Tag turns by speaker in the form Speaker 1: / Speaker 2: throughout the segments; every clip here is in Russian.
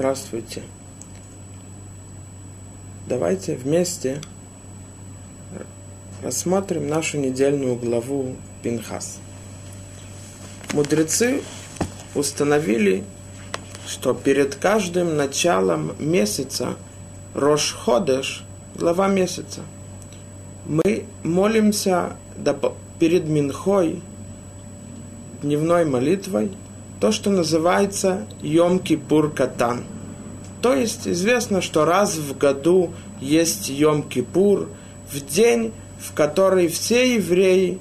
Speaker 1: Здравствуйте. Давайте вместе рассмотрим нашу недельную главу Пинхас. Мудрецы установили, что перед каждым началом месяца Рош Ходеш, глава месяца, мы молимся перед Минхой, дневной молитвой, то, что называется Йом-Кипур Катан. То есть известно, что раз в году есть Йом-Кипур, в день, в который все евреи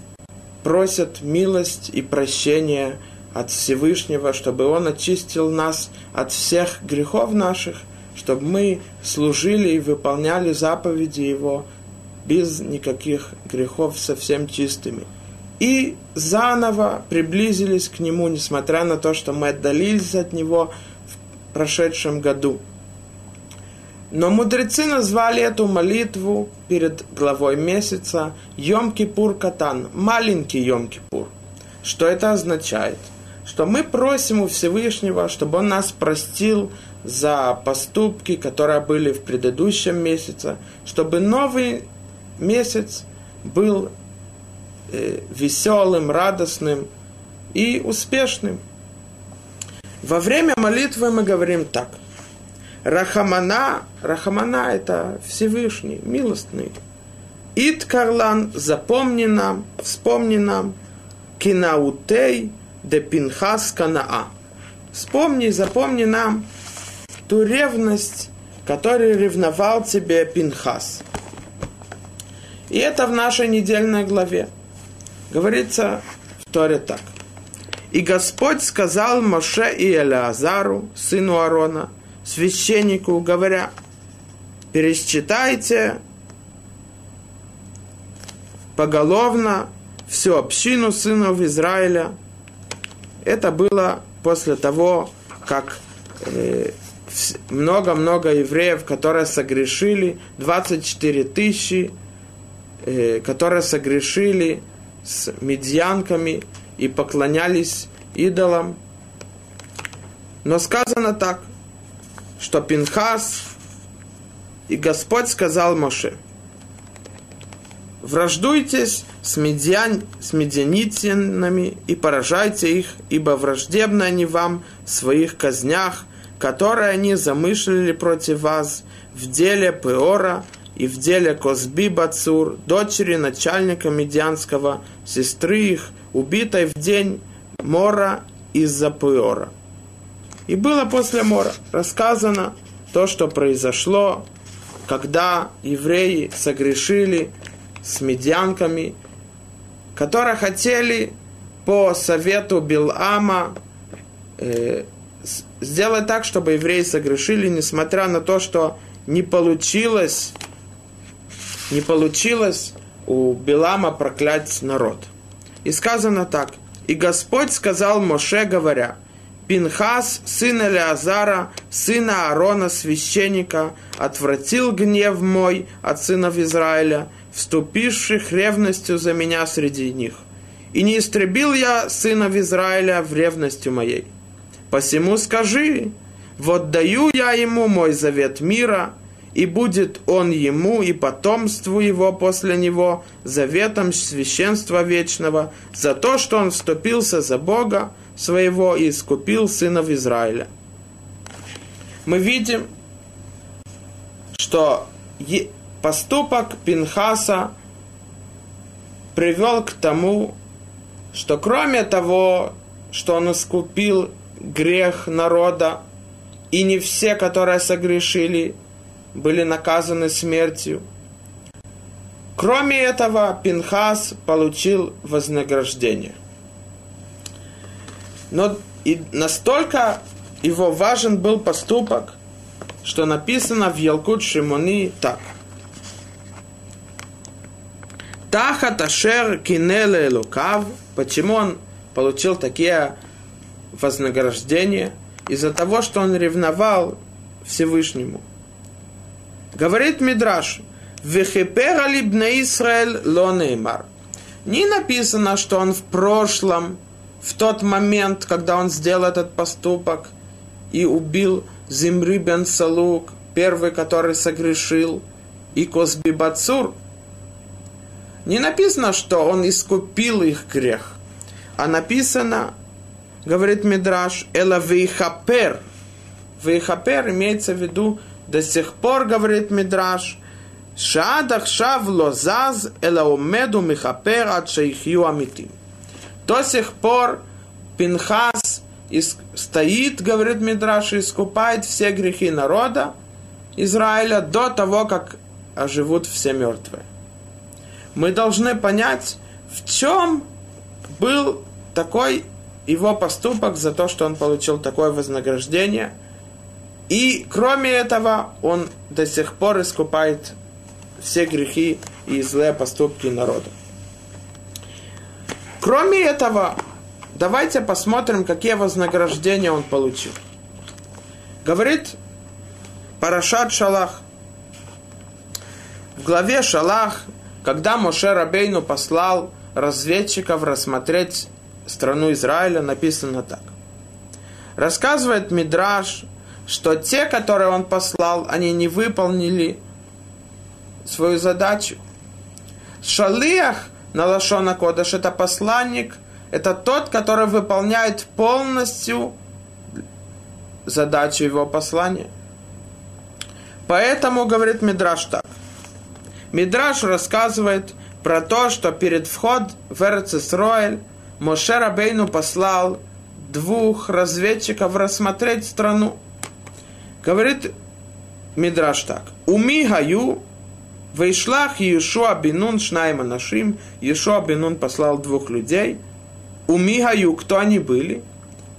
Speaker 1: просят милость и прощение от Всевышнего, чтобы Он очистил нас от всех грехов наших, чтобы мы служили и выполняли заповеди Его без никаких грехов, совсем чистыми. И заново приблизились к Нему, несмотря на то, что мы отдалились от Него в прошедшем году. Но мудрецы назвали эту молитву перед главой месяца Йом-Кипур Катан, маленький Йом-Кипур. Что это означает? Что мы просим у Всевышнего, чтобы Он нас простил за поступки, которые были в предыдущем месяце, чтобы новый месяц был веселым, радостным и успешным. Во время молитвы мы говорим так – Рахамана, Рахамана это Всевышний, милостный. Ит Карлан, запомни нам, вспомни нам, Кинаутей де Пинхас Канаа. Вспомни, запомни нам ту ревность, которой ревновал тебе Пинхас. И это в нашей недельной главе. Говорится в Торе так. И Господь сказал Моше и Элеазару, сыну Аарона, священнику, говоря, пересчитайте поголовно всю общину сынов Израиля. Это было после того, как э, много-много евреев, которые согрешили, 24 тысячи, э, которые согрешили с медьянками и поклонялись идолам. Но сказано так, что Пинхас и Господь сказал Моше, враждуйтесь с, медиан, с медианитянами и поражайте их, ибо враждебны они вам в своих казнях, которые они замышлили против вас в деле Пеора и в деле Козби Бацур, дочери начальника медианского, сестры их, убитой в день Мора из-за Пеора. И было после мора рассказано то, что произошло, когда евреи согрешили с медянками, которые хотели по совету Билама э, сделать так, чтобы евреи согрешили, несмотря на то, что не получилось, не получилось у Билама проклять народ. И сказано так. И Господь сказал Моше, говоря, Пинхас, сын Элеазара, сына Аарона, священника, отвратил гнев мой от сынов Израиля, вступивших ревностью за меня среди них. И не истребил я сынов Израиля в ревностью моей. Посему скажи, вот даю я ему мой завет мира, и будет он ему и потомству его после него заветом священства вечного за то, что он вступился за Бога, своего и искупил сынов Израиля. Мы видим, что поступок Пинхаса привел к тому, что кроме того, что он искупил грех народа, и не все, которые согрешили, были наказаны смертью. Кроме этого, Пинхас получил вознаграждение – но и настолько его важен был поступок, что написано в Елкут Шимони так. Тахат Ашер Кинеле Лукав. Почему он получил такие вознаграждения? Из-за того, что он ревновал Всевышнему. Говорит Мидраш, Вехипера либна Исраэль лонеймар. Не написано, что он в прошлом в тот момент, когда он сделал этот поступок и убил Зимри бен Салук, первый, который согрешил, и Косби Бацур, не написано, что он искупил их грех, а написано, говорит Мидраш, Эла Вейхапер. Вейхапер имеется в виду до сих пор, говорит Мидраш, Шадах шав лозаз эла умеду михапер от шейхью амитим. До сих пор Пинхас стоит, говорит Мидраш, и искупает все грехи народа Израиля до того, как оживут все мертвые. Мы должны понять, в чем был такой его поступок за то, что он получил такое вознаграждение. И кроме этого, он до сих пор искупает все грехи и злые поступки народа. Кроме этого, давайте посмотрим, какие вознаграждения он получил. Говорит Парашат Шалах. В главе Шалах, когда Моше Рабейну послал разведчиков рассмотреть страну Израиля, написано так. Рассказывает Мидраш, что те, которые он послал, они не выполнили свою задачу. Шалиях на Лашона Кодаш это посланник, это тот, который выполняет полностью задачу его послания. Поэтому, говорит Мидраш так. Мидраш рассказывает про то, что перед вход в Эрцисроэль Моше Рабейну послал двух разведчиков рассмотреть страну. Говорит Мидраш так. Уми гаю Вейшлах Иешуа Бенун Шнайма Нашим. Иешуа Бенун послал двух людей. У Мигаю, кто они были?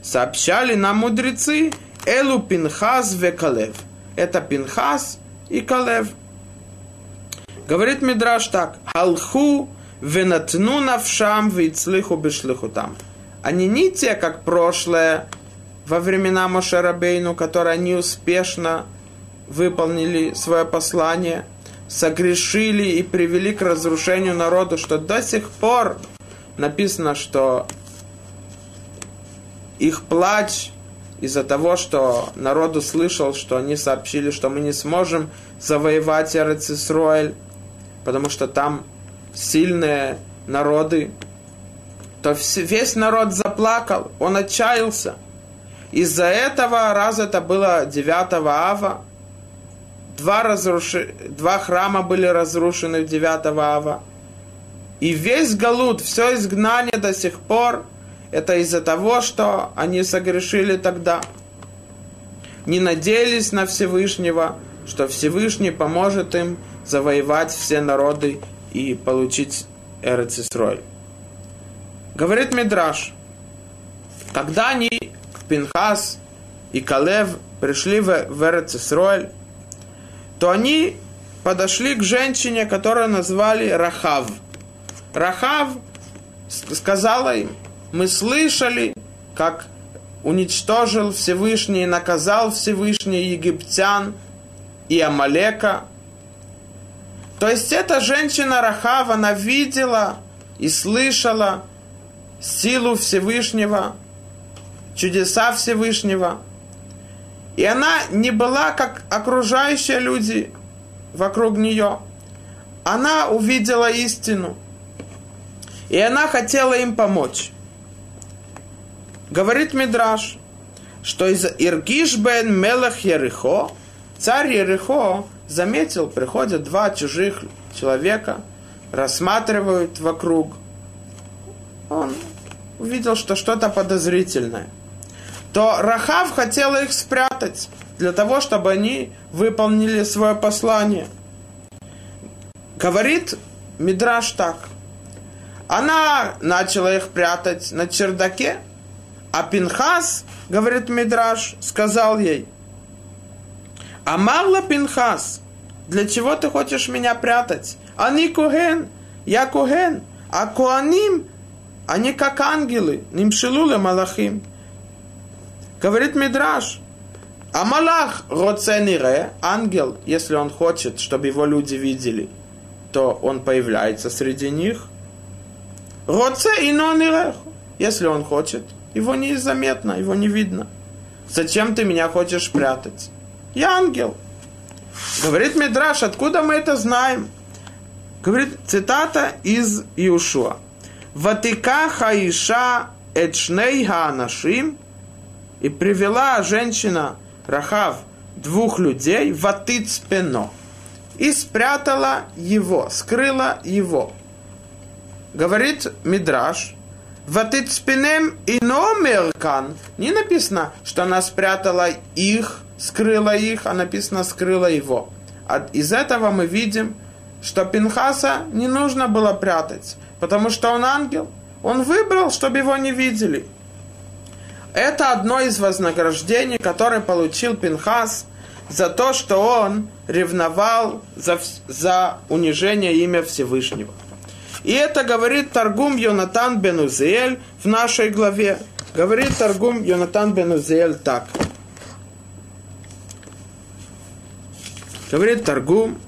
Speaker 1: Сообщали нам мудрецы Элу Пинхас Векалев. Это Пинхас и Калев. Говорит Мидраш так. Халху венатну навшам вейцлиху бешлиху там. Они не те, как прошлое, во времена Мошерабейну, которые они успешно выполнили свое послание – согрешили и привели к разрушению народа, что до сих пор написано, что их плач из-за того, что народ услышал, что они сообщили, что мы не сможем завоевать Эрцисроэль, потому что там сильные народы, то весь народ заплакал, он отчаялся. Из-за этого, раз это было 9 ава, два, разруши... два храма были разрушены в 9 ава. И весь Галут, все изгнание до сих пор, это из-за того, что они согрешили тогда. Не надеялись на Всевышнего, что Всевышний поможет им завоевать все народы и получить Эрцисроль. Говорит Мидраш, когда они, Пинхас и Калев, пришли в Эрцисроль, то они подошли к женщине, которую назвали Рахав. Рахав сказала им, мы слышали, как уничтожил Всевышний наказал Всевышний египтян и Амалека. То есть эта женщина Рахав, она видела и слышала силу Всевышнего, чудеса Всевышнего – и она не была как окружающие люди вокруг нее. Она увидела истину. И она хотела им помочь. Говорит Мидраш, что из Иргиш бен Мелах Ерехо, царь Ерехо заметил, приходят два чужих человека, рассматривают вокруг. Он увидел, что что-то подозрительное – то Рахав хотела их спрятать для того, чтобы они выполнили свое послание. Говорит Мидраш так. Она начала их прятать на чердаке, а Пинхас, говорит Мидраш, сказал ей, Амарла Пинхас, для чего ты хочешь меня прятать? Они куген, я куген, а куаним, они как ангелы, нимшилуле малахим. Говорит Мидраш, а Малах Роценире, ангел, если он хочет, чтобы его люди видели, то он появляется среди них. Роце и Нонирех, если он хочет, его незаметно, его не видно. Зачем ты меня хочешь прятать? Я ангел. Говорит Мидраш, откуда мы это знаем? Говорит, цитата из Иушуа. Ватика хаиша эчней хаанашим и привела женщина Рахав двух людей в Атыцпено и спрятала его, скрыла его. Говорит Мидраш, Ватыцпенем и номеркан. Не написано, что она спрятала их, скрыла их, а написано скрыла его. А из этого мы видим, что Пинхаса не нужно было прятать, потому что он ангел. Он выбрал, чтобы его не видели. Это одно из вознаграждений, которое получил Пинхас за то, что он ревновал за, за унижение имя Всевышнего. И это говорит Таргум Йонатан бен Узиэль в нашей главе. Говорит Таргум Йонатан бен Узиэль так. Говорит Таргум,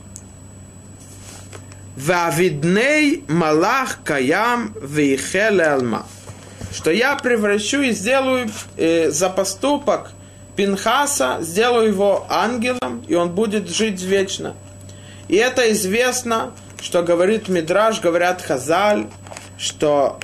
Speaker 1: Вавидней малах каям вейхеле алма. Что я превращу и сделаю э, за поступок Пинхаса, сделаю его ангелом, и он будет жить вечно. И это известно, что говорит Мидраш, говорят Хазаль, что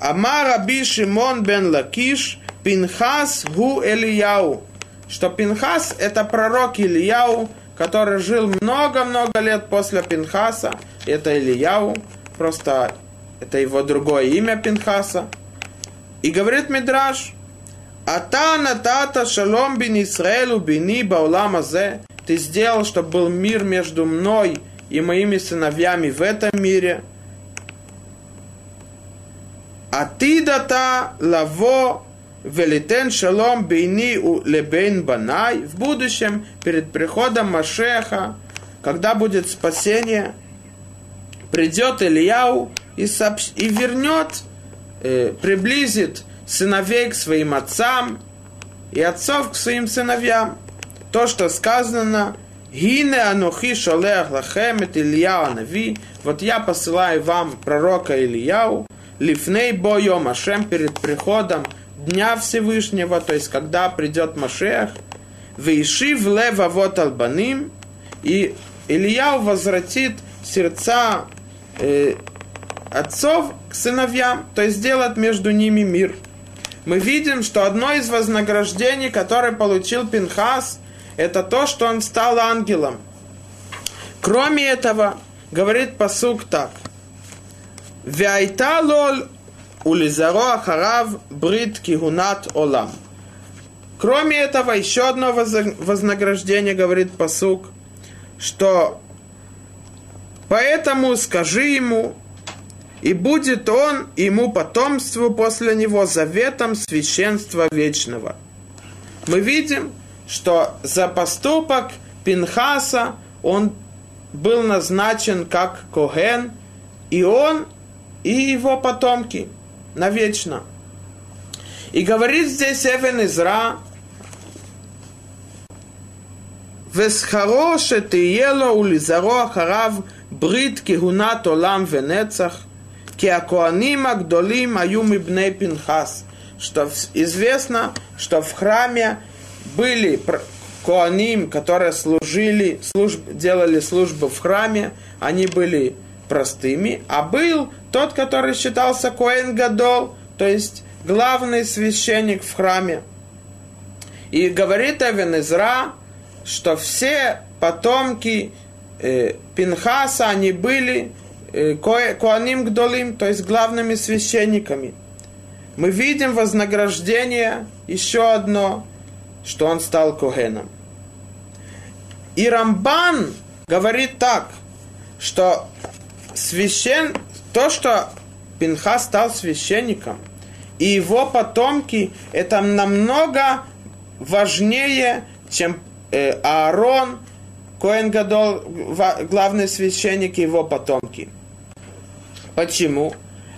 Speaker 1: Амар Раби Шимон бен Лакиш, Пинхас гу Элияу. Что Пинхас это пророк Ильяу, который жил много-много лет после Пинхаса, это Ильяу, просто это его другое имя Пинхаса. И говорит Мидраш, Ата натата шалом бин Исраэлу бини баулам азе. Ты сделал, чтобы был мир между мной и моими сыновьями в этом мире. А ты дата лаво велитен шалом бейни лебейн банай. В будущем, перед приходом Машеха, когда будет спасение, придет Ильяу и, сообщ... и вернет, э, приблизит сыновей к своим отцам и отцов к своим сыновьям. То, что сказано, Гине анухи шолех лахем et Ильяу Нави, вот я посылаю вам пророка Ильяу, лифней боем Ашем перед приходом Дня Всевышнего, то есть когда придет Машех, Вейшив лева вот албаним, и Ильяу возвратит сердца э, отцов к сыновьям, то сделать между ними мир. Мы видим, что одно из вознаграждений, которое получил Пинхас, это то, что он стал ангелом. Кроме этого, говорит посук так. Вяйта лол улизаро брит кигунат олам. Кроме этого, еще одно вознаграждение, говорит посук, что Поэтому скажи ему, и будет он ему потомству после него заветом священства вечного. Мы видим, что за поступок Пинхаса он был назначен как Коген, и он, и его потомки навечно. И говорит здесь Эвен Изра, «Весхароше ты ело улизаро харав брит кигунат олам венецах» Киакуаним Агдолим Аюм Пинхас. Что известно, что в храме были Коаним, которые служили, служб, делали службу в храме, они были простыми, а был тот, который считался Коэн Гадол, то есть главный священник в храме. И говорит Эвен Изра, что все потомки э, Пинхаса, они были Коаним Гдолим, то есть главными священниками. Мы видим вознаграждение еще одно, что он стал Когеном. И Рамбан говорит так, что священ, то, что Пинха стал священником, и его потомки, это намного важнее, чем э, Аарон, Коэн Гадол, главный священник и его потомки. Почему?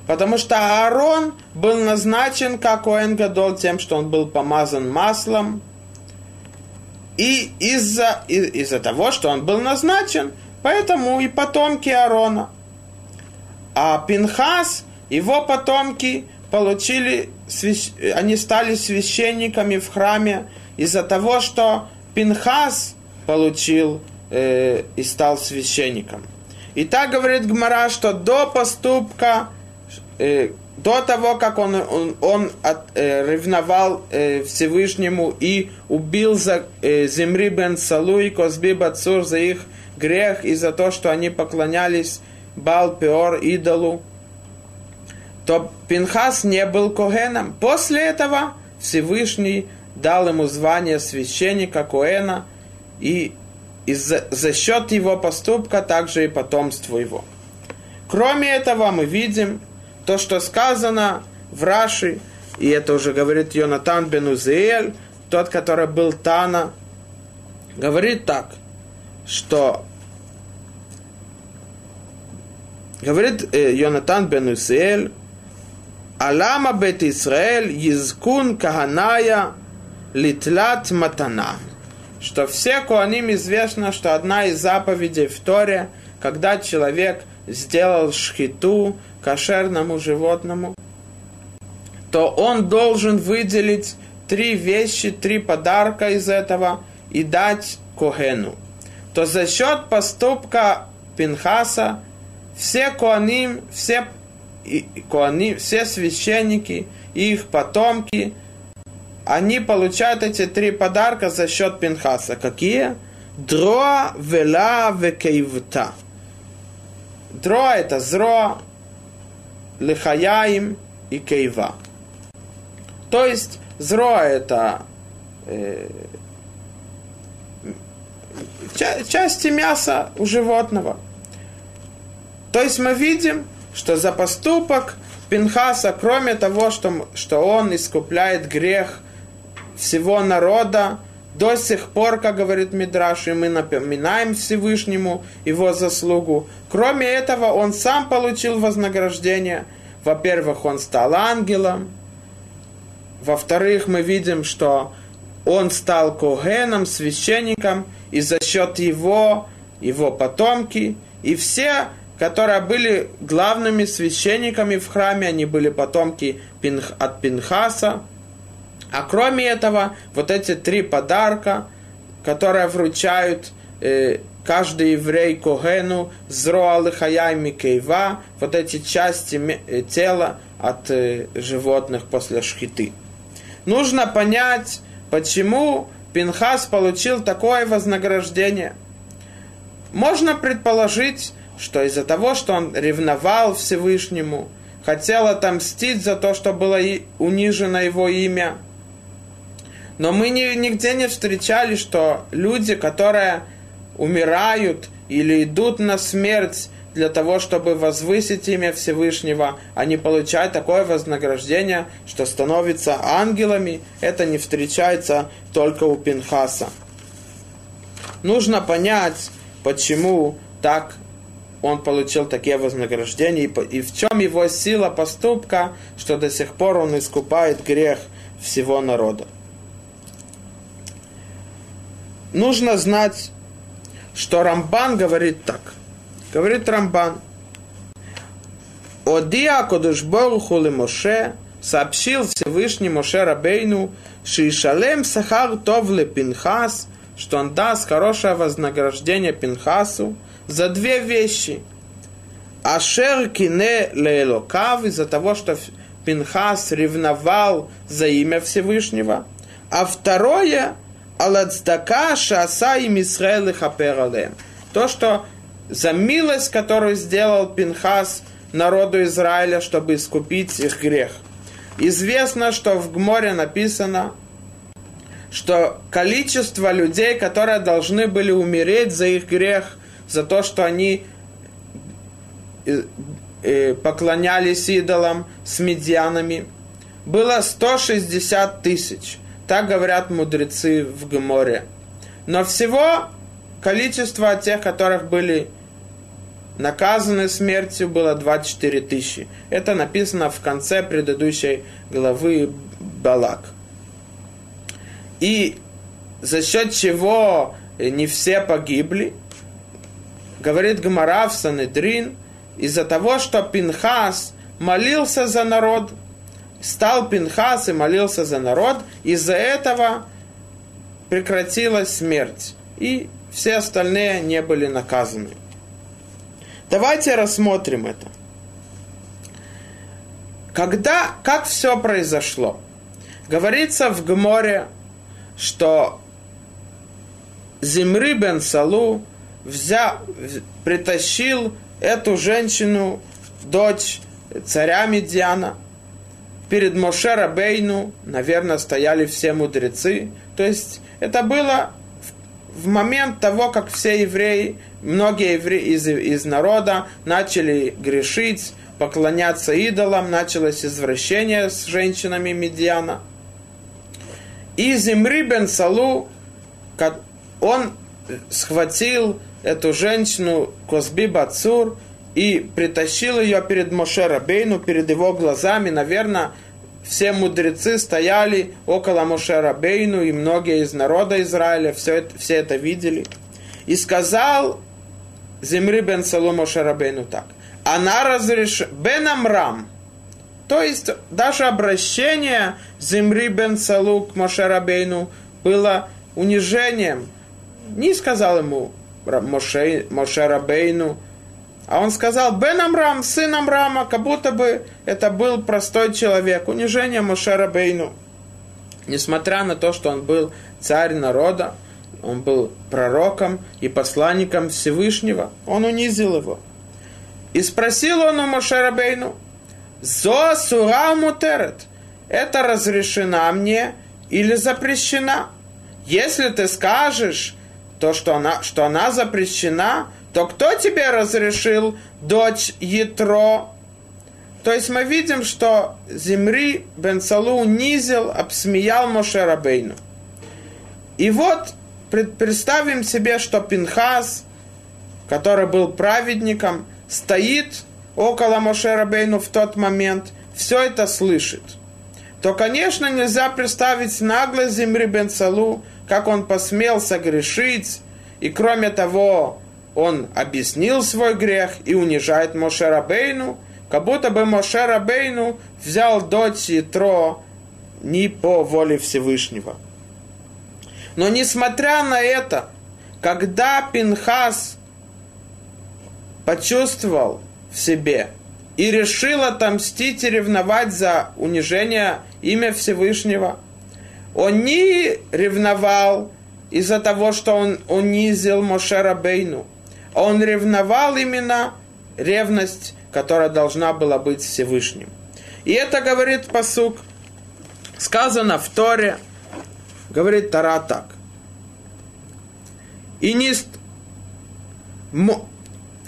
Speaker 1: Потому что Аарон был назначен как Коэн Гадол тем, что он был помазан маслом. И из-за из того, что он был назначен, поэтому и потомки Аарона. А Пинхас, его потомки получили, они стали священниками в храме из-за того, что Пинхас получил э, и стал священником. И так говорит Гмара, что до поступка, э, до того, как он, он, он от, э, ревновал э, Всевышнему и убил за э, Земри бен Салу и Козби Бацур за их грех и за то, что они поклонялись Бал Пеор, идолу, то Пинхас не был Когеном. После этого Всевышний дал ему звание священника Коэна и, и за, за счет его поступка также и потомство его. Кроме этого мы видим то, что сказано в Раши, и это уже говорит Йонатан бен Узиэль, тот, который был Тана, говорит так, что говорит э, Йонатан бен Узиэль, Алама бет Исраэль язкун каганая литлат матана. Что все куаним известно, что одна из заповедей в Торе, когда человек сделал шхиту кошерному животному, то он должен выделить три вещи, три подарка из этого и дать Когену. То за счет поступка Пинхаса все Коаним, все, Коаним, все священники и их потомки, они получают эти три подарка за счет Пинхаса. Какие? Дроа, Вела, Векейвта. Дроа это зро, Лихаяим и Кейва. То есть зро это э, части мяса у животного. То есть мы видим, что за поступок Пинхаса, кроме того, что, что он искупляет грех всего народа, до сих пор, как говорит Мидраш, и мы напоминаем Всевышнему его заслугу. Кроме этого, он сам получил вознаграждение. Во-первых, он стал ангелом. Во-вторых, мы видим, что он стал когеном, священником, и за счет его, его потомки, и все которые были главными священниками в храме, они были потомки от Пинхаса. А кроме этого, вот эти три подарка, которые вручают э, каждый еврей Когену, Зроа Лихая Микейва, вот эти части э, тела от э, животных после шхиты. Нужно понять, почему Пинхас получил такое вознаграждение. Можно предположить, что из-за того, что он ревновал Всевышнему, хотел отомстить за то, что было унижено его имя. Но мы ни, нигде не встречали, что люди, которые умирают или идут на смерть для того, чтобы возвысить имя Всевышнего, они получают такое вознаграждение, что становятся ангелами. Это не встречается только у Пинхаса. Нужно понять, почему так он получил такие вознаграждения, и в чем его сила поступка, что до сих пор он искупает грех всего народа. Нужно знать, что Рамбан говорит так. Говорит Рамбан, Одия Кодышборуху Моше сообщил Всевышний Моше Рабейну, Шишалем Сахар Товле Пинхас, что он даст хорошее вознаграждение Пинхасу, за две вещи. Ашер кине лейлокав из-за того, что Пинхас ревновал за имя Всевышнего. А второе, аладздака шаса им Исраэл и хапералем. То, что за милость, которую сделал Пинхас народу Израиля, чтобы искупить их грех. Известно, что в Гморе написано, что количество людей, которые должны были умереть за их грех, за то, что они э, э, поклонялись идолам с медианами, было 160 тысяч. Так говорят мудрецы в Геморе. Но всего количество тех, которых были наказаны смертью, было 24 тысячи. Это написано в конце предыдущей главы Балак. И за счет чего не все погибли, говорит Гмара в Санедрин, из-за того, что Пинхас молился за народ, стал Пинхас и молился за народ, из-за этого прекратилась смерть, и все остальные не были наказаны. Давайте рассмотрим это. Когда, как все произошло? Говорится в Гморе, что Зимри бен Салу взял, притащил эту женщину, дочь царя Медиана, перед Моше Рабейну, наверное, стояли все мудрецы. То есть это было в момент того, как все евреи, многие евреи из, из народа начали грешить, поклоняться идолам, началось извращение с женщинами Медиана. И Зимри бен Салу, он схватил эту женщину Козби Бацур и притащил ее перед Моше Рабейну, перед его глазами. Наверное, все мудрецы стояли около Моше Рабейну, и многие из народа Израиля все это, все это видели. И сказал Зимри бен Салу Моше Рабейну так. Она разрешила... Бен Амрам. То есть даже обращение Зимри бен Салу к Моше Рабейну было унижением. Не сказал ему Моше, Моше Рабейну, а он сказал, Бен Амрам, сын Амрама, как будто бы это был простой человек. Унижение Мошера Бейну. Несмотря на то, что он был царь народа, он был пророком и посланником Всевышнего, он унизил его. И спросил он у Мошера Бейну, «Зо сура мутерет, это разрешена мне или запрещена? Если ты скажешь, то, что она, что она запрещена, то кто тебе разрешил, дочь Ятро? То есть мы видим, что Зимри бен Салу унизил, обсмеял Моше Рабейну. И вот представим себе, что Пинхас, который был праведником, стоит около Моше Рабейну в тот момент, все это слышит. То, конечно, нельзя представить нагло Зимри бен Салу, как он посмел согрешить, и кроме того, он объяснил свой грех и унижает Моше Рабейну, как будто бы Моше Рабейну взял дочь Итро не по воле Всевышнего. Но несмотря на это, когда Пинхас почувствовал в себе и решил отомстить и ревновать за унижение имя Всевышнего, он не ревновал из-за того, что он унизил Моше Рабейну, он ревновал именно ревность, которая должна была быть Всевышним. И это говорит посук, сказано в Торе, говорит Тара так. И не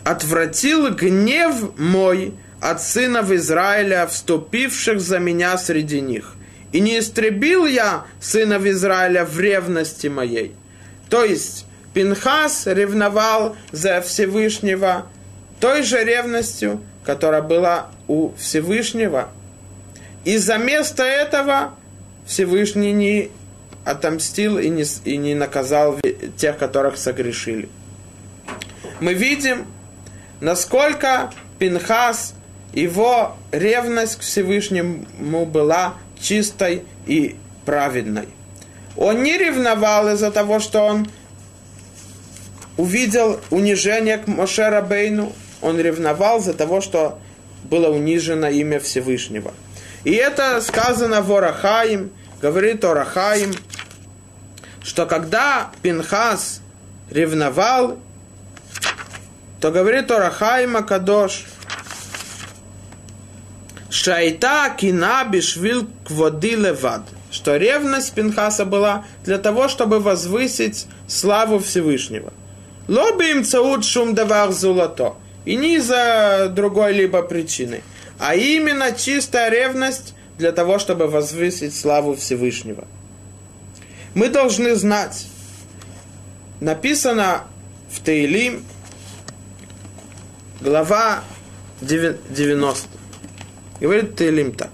Speaker 1: отвратил гнев мой от сынов Израиля, вступивших за меня среди них. И не истребил я сынов Израиля в ревности моей. То есть, Пинхас ревновал за Всевышнего той же ревностью, которая была у Всевышнего. И за место этого Всевышний не отомстил и не, и не наказал тех, которых согрешили. Мы видим, насколько Пинхас, его ревность к Всевышнему была чистой и праведной. Он не ревновал из-за того, что он увидел унижение к Моше Рабейну, он ревновал за того, что было унижено имя Всевышнего. И это сказано в Орахаим, говорит Орахаим, что когда Пинхас ревновал, то говорит Орахаим Акадош, Шайта кина бишвил кводи левад. Что ревность Пинхаса была для того, чтобы возвысить славу Всевышнего – Лоби им цауд шум давар золото. И не из-за другой либо причины. А именно чистая ревность для того, чтобы возвысить славу Всевышнего. Мы должны знать, написано в Таилим, глава 90. Говорит Таилим так.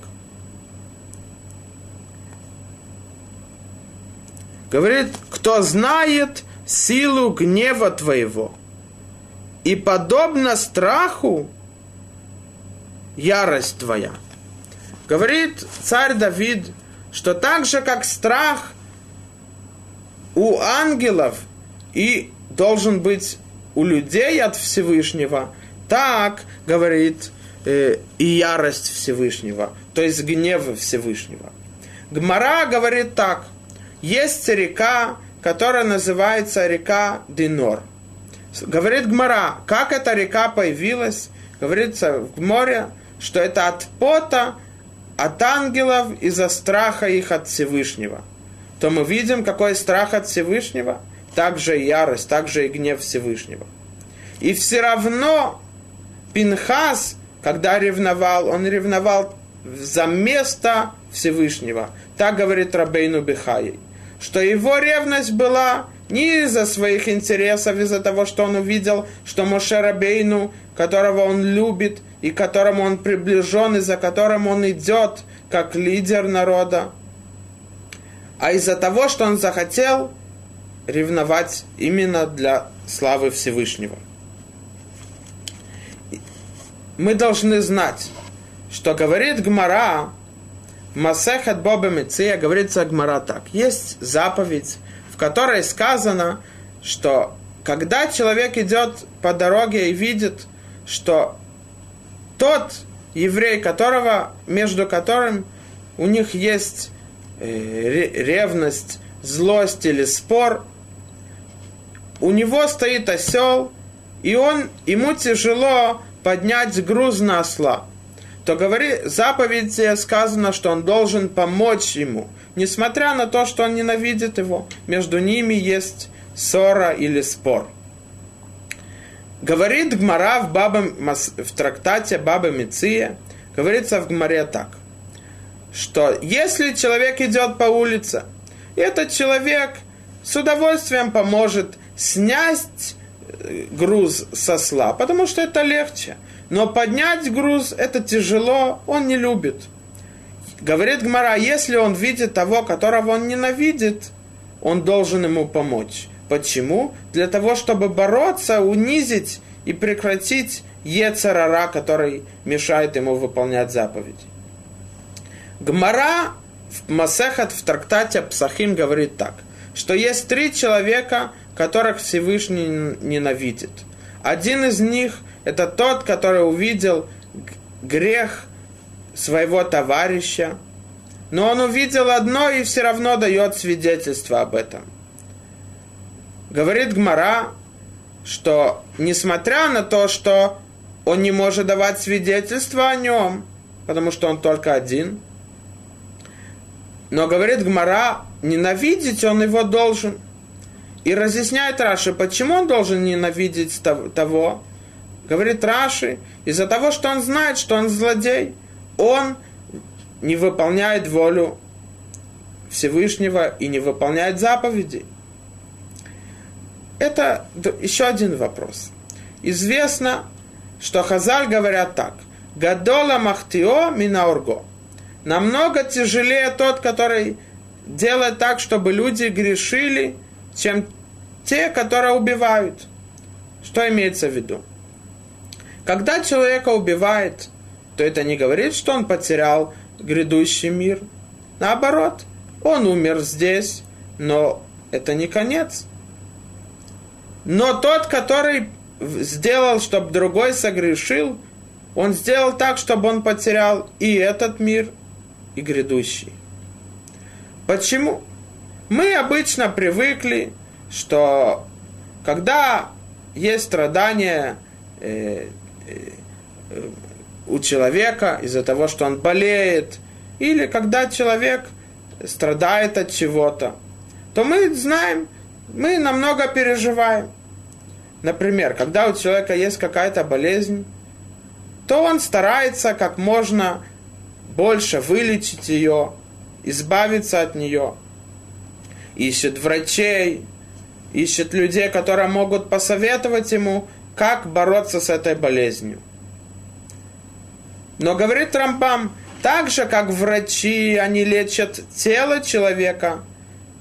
Speaker 1: Говорит, кто знает силу гнева твоего. И подобно страху ярость твоя. Говорит царь Давид, что так же, как страх у ангелов и должен быть у людей от Всевышнего, так говорит э, и ярость Всевышнего, то есть гнев Всевышнего. Гмара говорит так. Есть река, которая называется река Динор. Говорит Гмара, как эта река появилась? Говорится в море, что это от пота, от ангелов из-за страха их от Всевышнего. То мы видим, какой страх от Всевышнего, также и ярость, также и гнев Всевышнего. И все равно Пинхас, когда ревновал, он ревновал за место Всевышнего. Так говорит Рабейну Бихай. Что его ревность была не из-за своих интересов, из-за того, что он увидел, что Моше Рабейну, которого он любит и которому он приближен, и за которым он идет как лидер народа, а из-за того, что он захотел ревновать именно для славы Всевышнего. Мы должны знать, что говорит Гмара, Масехат Боба Меция, говорится Гмара так. Есть заповедь, в которой сказано, что когда человек идет по дороге и видит, что тот еврей, которого, между которым у них есть э, ревность, злость или спор, у него стоит осел, и он, ему тяжело поднять груз на осла то говорит, заповеди сказано, что он должен помочь ему. Несмотря на то, что он ненавидит его, между ними есть ссора или спор. Говорит Гмара в, Баба, в трактате Баба Меция, говорится в Гмаре так, что если человек идет по улице, этот человек с удовольствием поможет снять э, груз со сла, потому что это легче – но поднять груз это тяжело, он не любит. Говорит Гмара, если он видит того, которого он ненавидит, он должен ему помочь. Почему? Для того, чтобы бороться, унизить и прекратить Ецарара, который мешает ему выполнять заповеди. Гмара в Масехат в трактате Псахим говорит так, что есть три человека, которых Всевышний ненавидит. Один из них – это тот, который увидел грех своего товарища, но он увидел одно и все равно дает свидетельство об этом. Говорит Гмара, что несмотря на то, что он не может давать свидетельство о нем, потому что он только один, но говорит Гмара, ненавидеть он его должен. И разъясняет Раши, почему он должен ненавидеть того, говорит Раши, из-за того, что он знает, что он злодей, он не выполняет волю Всевышнего и не выполняет заповедей. Это еще один вопрос. Известно, что Хазаль говорят так. Гадола махтио минаурго. Намного тяжелее тот, который делает так, чтобы люди грешили, чем те, которые убивают. Что имеется в виду? Когда человека убивает, то это не говорит, что он потерял грядущий мир. Наоборот, он умер здесь, но это не конец. Но тот, который сделал, чтобы другой согрешил, он сделал так, чтобы он потерял и этот мир, и грядущий. Почему? Мы обычно привыкли, что когда есть страдания э, у человека из-за того, что он болеет, или когда человек страдает от чего-то, то мы знаем, мы намного переживаем. Например, когда у человека есть какая-то болезнь, то он старается как можно больше вылечить ее, избавиться от нее. Ищет врачей, ищет людей, которые могут посоветовать ему, как бороться с этой болезнью. Но говорит Рамбам, так же, как врачи, они лечат тело человека,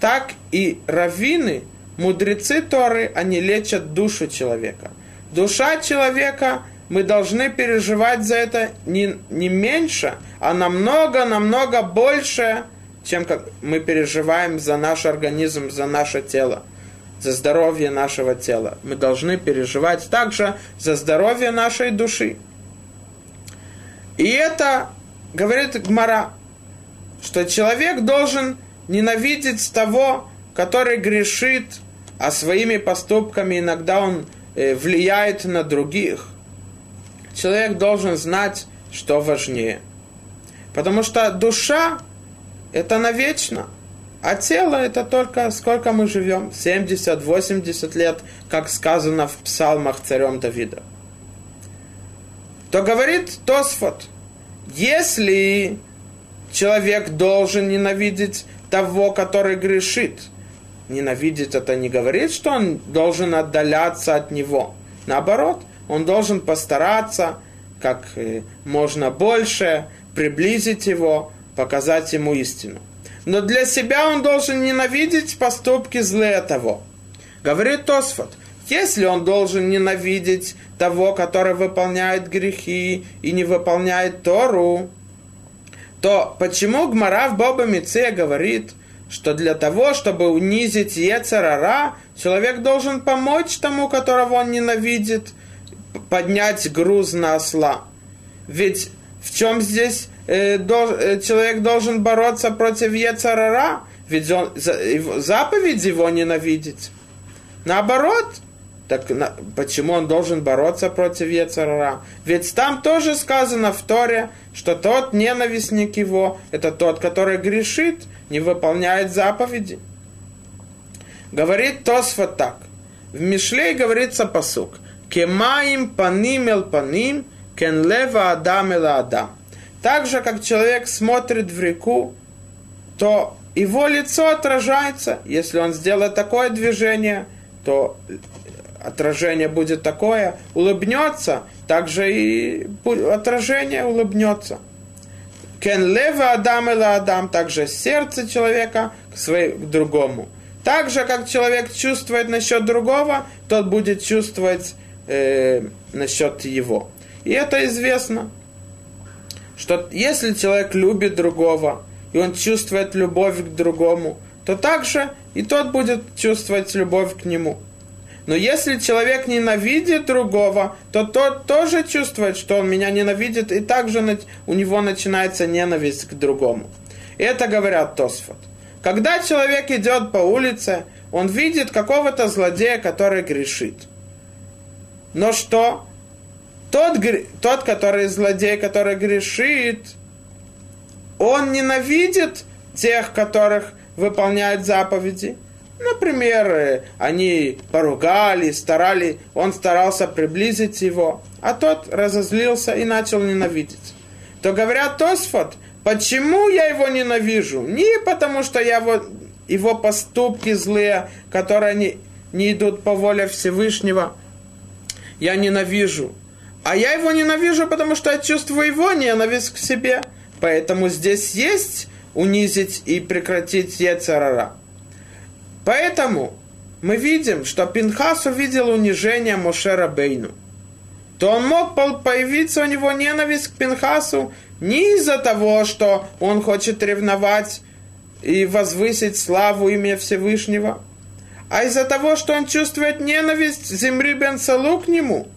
Speaker 1: так и раввины, мудрецы Торы, они лечат душу человека. Душа человека, мы должны переживать за это не, не меньше, а намного-намного больше, чем как мы переживаем за наш организм, за наше тело, за здоровье нашего тела. Мы должны переживать также за здоровье нашей души. И это, говорит Гмара, что человек должен ненавидеть того, который грешит, а своими поступками иногда он э, влияет на других. Человек должен знать, что важнее. Потому что душа – это навечно, а тело – это только сколько мы живем, 70-80 лет, как сказано в псалмах царем Давида. То говорит Тосфот, если человек должен ненавидеть того, который грешит. Ненавидеть это не говорит, что он должен отдаляться от него. Наоборот, он должен постараться как э, можно больше приблизить его, показать ему истину. Но для себя он должен ненавидеть поступки злые того. Говорит Тосфот, если он должен ненавидеть того, который выполняет грехи и не выполняет Тору, то почему Гмара в Боба Мице говорит, что для того, чтобы унизить Ецарара, человек должен помочь тому, которого он ненавидит, поднять груз на осла. Ведь в чем здесь человек должен бороться против Ецарара? Ведь он, заповедь его ненавидеть. Наоборот, так на, почему он должен бороться против Ецарара? Ведь там тоже сказано в Торе, что тот ненавистник его, это тот, который грешит, не выполняет заповеди. Говорит Тосфа так. В Мишлей говорится посук. Кемаим паним эл паним, кен лева адам эл адам. Так же, как человек смотрит в реку, то его лицо отражается. Если он сделает такое движение, то отражение будет такое, улыбнется, также и отражение улыбнется. Кен лева адам или адам, также сердце человека к, своей, к другому. Так же, как человек чувствует насчет другого, тот будет чувствовать э, насчет его. И это известно, что если человек любит другого, и он чувствует любовь к другому, то также и тот будет чувствовать любовь к нему. Но если человек ненавидит другого, то тот тоже чувствует, что он меня ненавидит, и также у него начинается ненависть к другому. Это говорят Тосфот. Когда человек идет по улице, он видит какого-то злодея, который грешит. Но что? Тот, тот, который злодей, который грешит, он ненавидит тех, которых выполняют заповеди – Например, э, они поругали, старали, он старался приблизить его, а тот разозлился и начал ненавидеть. То говорят Тосфот, почему я его ненавижу? Не потому, что я его, его поступки злые, которые не, не идут по воле Всевышнего, я ненавижу. А я его ненавижу, потому что я чувствую его ненависть к себе. Поэтому здесь есть унизить и прекратить Ецарара. Поэтому мы видим, что Пинхас увидел унижение Мошера Бейну. То он мог появиться у него ненависть к Пинхасу не из-за того, что он хочет ревновать и возвысить славу имя Всевышнего, а из-за того, что он чувствует ненависть Земри Бен к нему,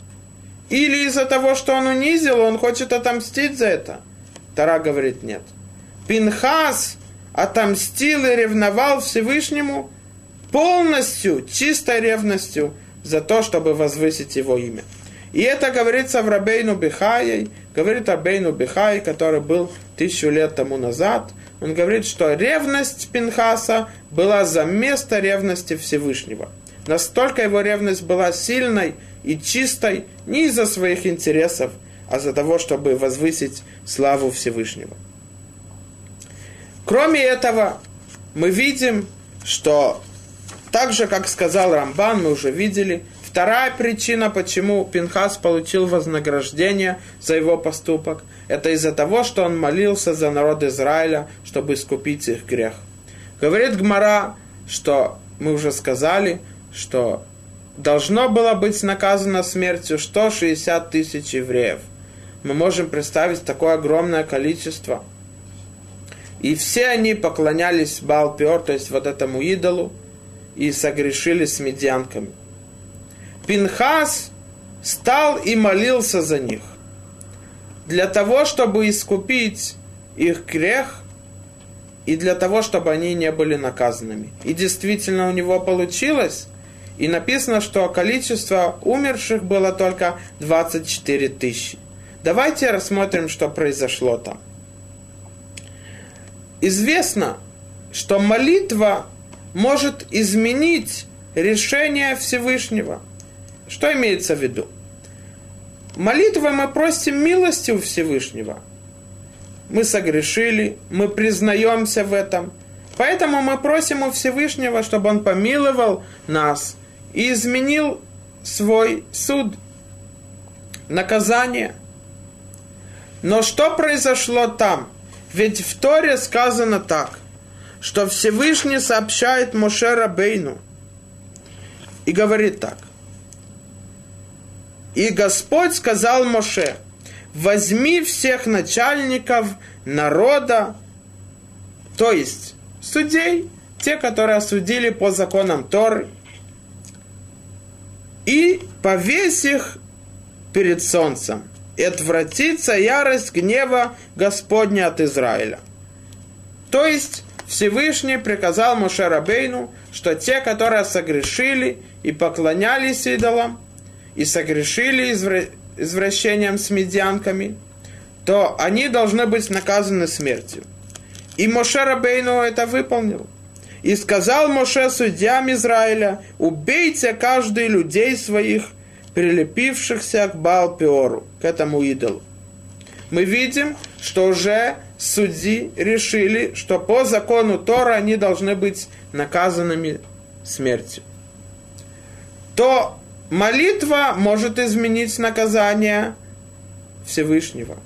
Speaker 1: или из-за того, что он унизил, он хочет отомстить за это. Тара говорит нет. Пинхас отомстил и ревновал Всевышнему – полностью, чистой ревностью за то, чтобы возвысить его имя. И это говорится в Рабейну Бихае, говорит Рабейну Бихай, который был тысячу лет тому назад. Он говорит, что ревность Пинхаса была за место ревности Всевышнего. Настолько его ревность была сильной и чистой не из-за своих интересов, а за того, чтобы возвысить славу Всевышнего. Кроме этого, мы видим, что так же, как сказал Рамбан, мы уже видели, вторая причина, почему Пинхас получил вознаграждение за его поступок, это из-за того, что он молился за народ Израиля, чтобы искупить их грех. Говорит Гмара, что мы уже сказали, что должно было быть наказано смертью 160 тысяч евреев. Мы можем представить такое огромное количество. И все они поклонялись Балпиор, то есть вот этому идолу, и согрешили с медианками. Пинхас стал и молился за них. Для того, чтобы искупить их грех и для того, чтобы они не были наказанными. И действительно у него получилось. И написано, что количество умерших было только 24 тысячи. Давайте рассмотрим, что произошло там. Известно, что молитва может изменить решение Всевышнего. Что имеется в виду? Молитвой мы просим милости у Всевышнего – мы согрешили, мы признаемся в этом. Поэтому мы просим у Всевышнего, чтобы Он помиловал нас и изменил свой суд, наказание. Но что произошло там? Ведь в Торе сказано так, что Всевышний сообщает Моше Рабейну и говорит так. И Господь сказал Моше – возьми всех начальников народа, то есть судей, те, которые осудили по законам Торы, и повесь их перед солнцем, и отвратится ярость гнева Господня от Израиля. То есть Всевышний приказал Мушарабейну, что те, которые согрешили и поклонялись идолам, и согрешили извращением с медианками, то они должны быть наказаны смертью. И Моше Рабейну это выполнил. И сказал Моше судьям Израиля, убейте каждый людей своих, прилепившихся к Балпиору, к этому идолу. Мы видим, что уже судьи решили, что по закону Тора они должны быть наказанными смертью. То Молитва может изменить наказание Всевышнего.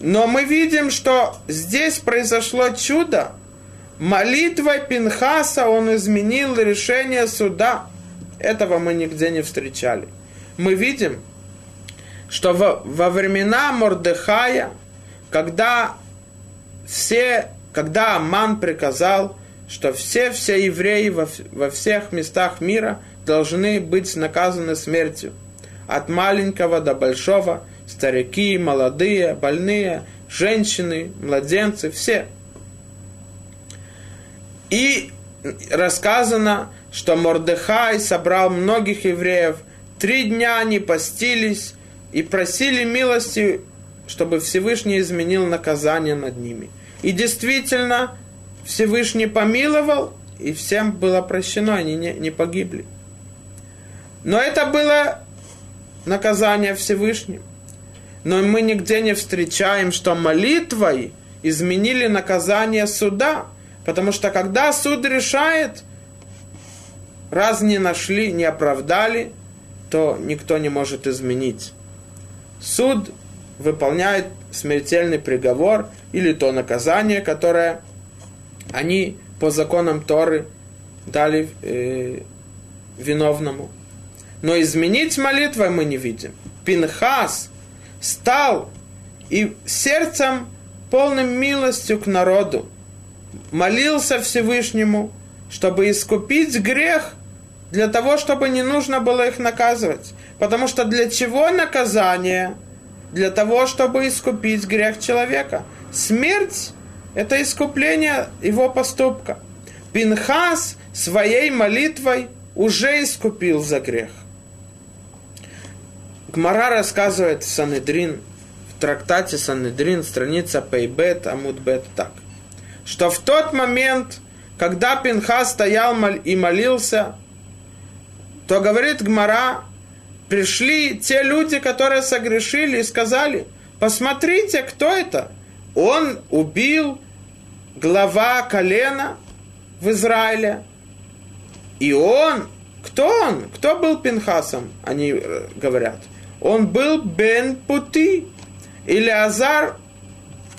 Speaker 1: Но мы видим, что здесь произошло чудо. Молитвой Пинхаса он изменил решение суда. Этого мы нигде не встречали. Мы видим, что во, во времена Мордыхая, когда все, когда Аман приказал, что все, все евреи во, во всех местах мира должны быть наказаны смертью. От маленького до большого, старики, молодые, больные, женщины, младенцы, все. И рассказано, что Мордыхай собрал многих евреев, три дня они постились и просили милости, чтобы Всевышний изменил наказание над ними. И действительно, Всевышний помиловал, и всем было прощено, они не, не погибли. Но это было наказание Всевышним. Но мы нигде не встречаем, что молитвой изменили наказание суда. Потому что когда суд решает, раз не нашли, не оправдали, то никто не может изменить. Суд выполняет смертельный приговор или то наказание, которое они по законам Торы дали э, виновному. Но изменить молитвой мы не видим. Пинхас стал и сердцем полным милостью к народу молился Всевышнему, чтобы искупить грех, для того, чтобы не нужно было их наказывать. Потому что для чего наказание? Для того, чтобы искупить грех человека. Смерть – это искупление его поступка. Пинхас своей молитвой уже искупил за грех. Гмара рассказывает в Санедрин, в трактате Санедрин, страница Пейбет, Амудбет, так, что в тот момент, когда Пинха стоял и молился, то говорит Гмара, пришли те люди, которые согрешили и сказали, посмотрите, кто это? Он убил глава колена в Израиле. И он, кто он? Кто был Пинхасом? Они э, говорят – он был Бен Пути. Или Азар,